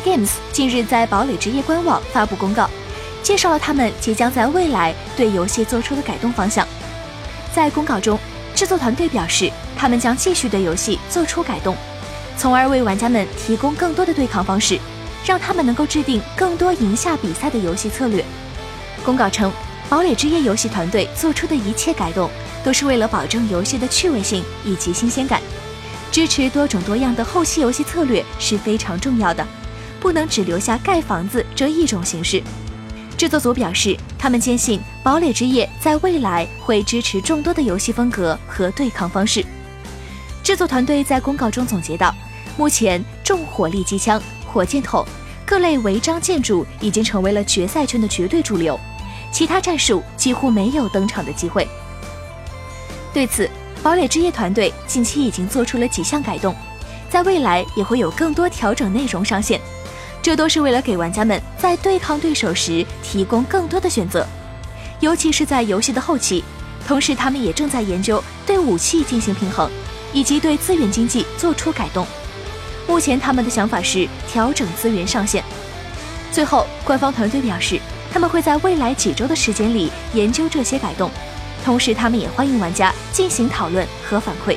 Games 近日在堡垒之夜官网发布公告，介绍了他们即将在未来对游戏做出的改动方向。在公告中，制作团队表示，他们将继续对游戏做出改动，从而为玩家们提供更多的对抗方式，让他们能够制定更多赢下比赛的游戏策略。公告称，堡垒之夜游戏团队做出的一切改动，都是为了保证游戏的趣味性以及新鲜感。支持多种多样的后期游戏策略是非常重要的，不能只留下盖房子这一种形式。制作组表示，他们坚信《堡垒之夜》在未来会支持众多的游戏风格和对抗方式。制作团队在公告中总结道：“目前重火力机枪、火箭筒、各类违章建筑已经成为了决赛圈的绝对主流，其他战术几乎没有登场的机会。”对此，堡垒之夜团队近期已经做出了几项改动，在未来也会有更多调整内容上线，这都是为了给玩家们在对抗对手时提供更多的选择，尤其是在游戏的后期。同时，他们也正在研究对武器进行平衡，以及对资源经济做出改动。目前，他们的想法是调整资源上限。最后，官方团队表示，他们会在未来几周的时间里研究这些改动。同时，他们也欢迎玩家进行讨论和反馈。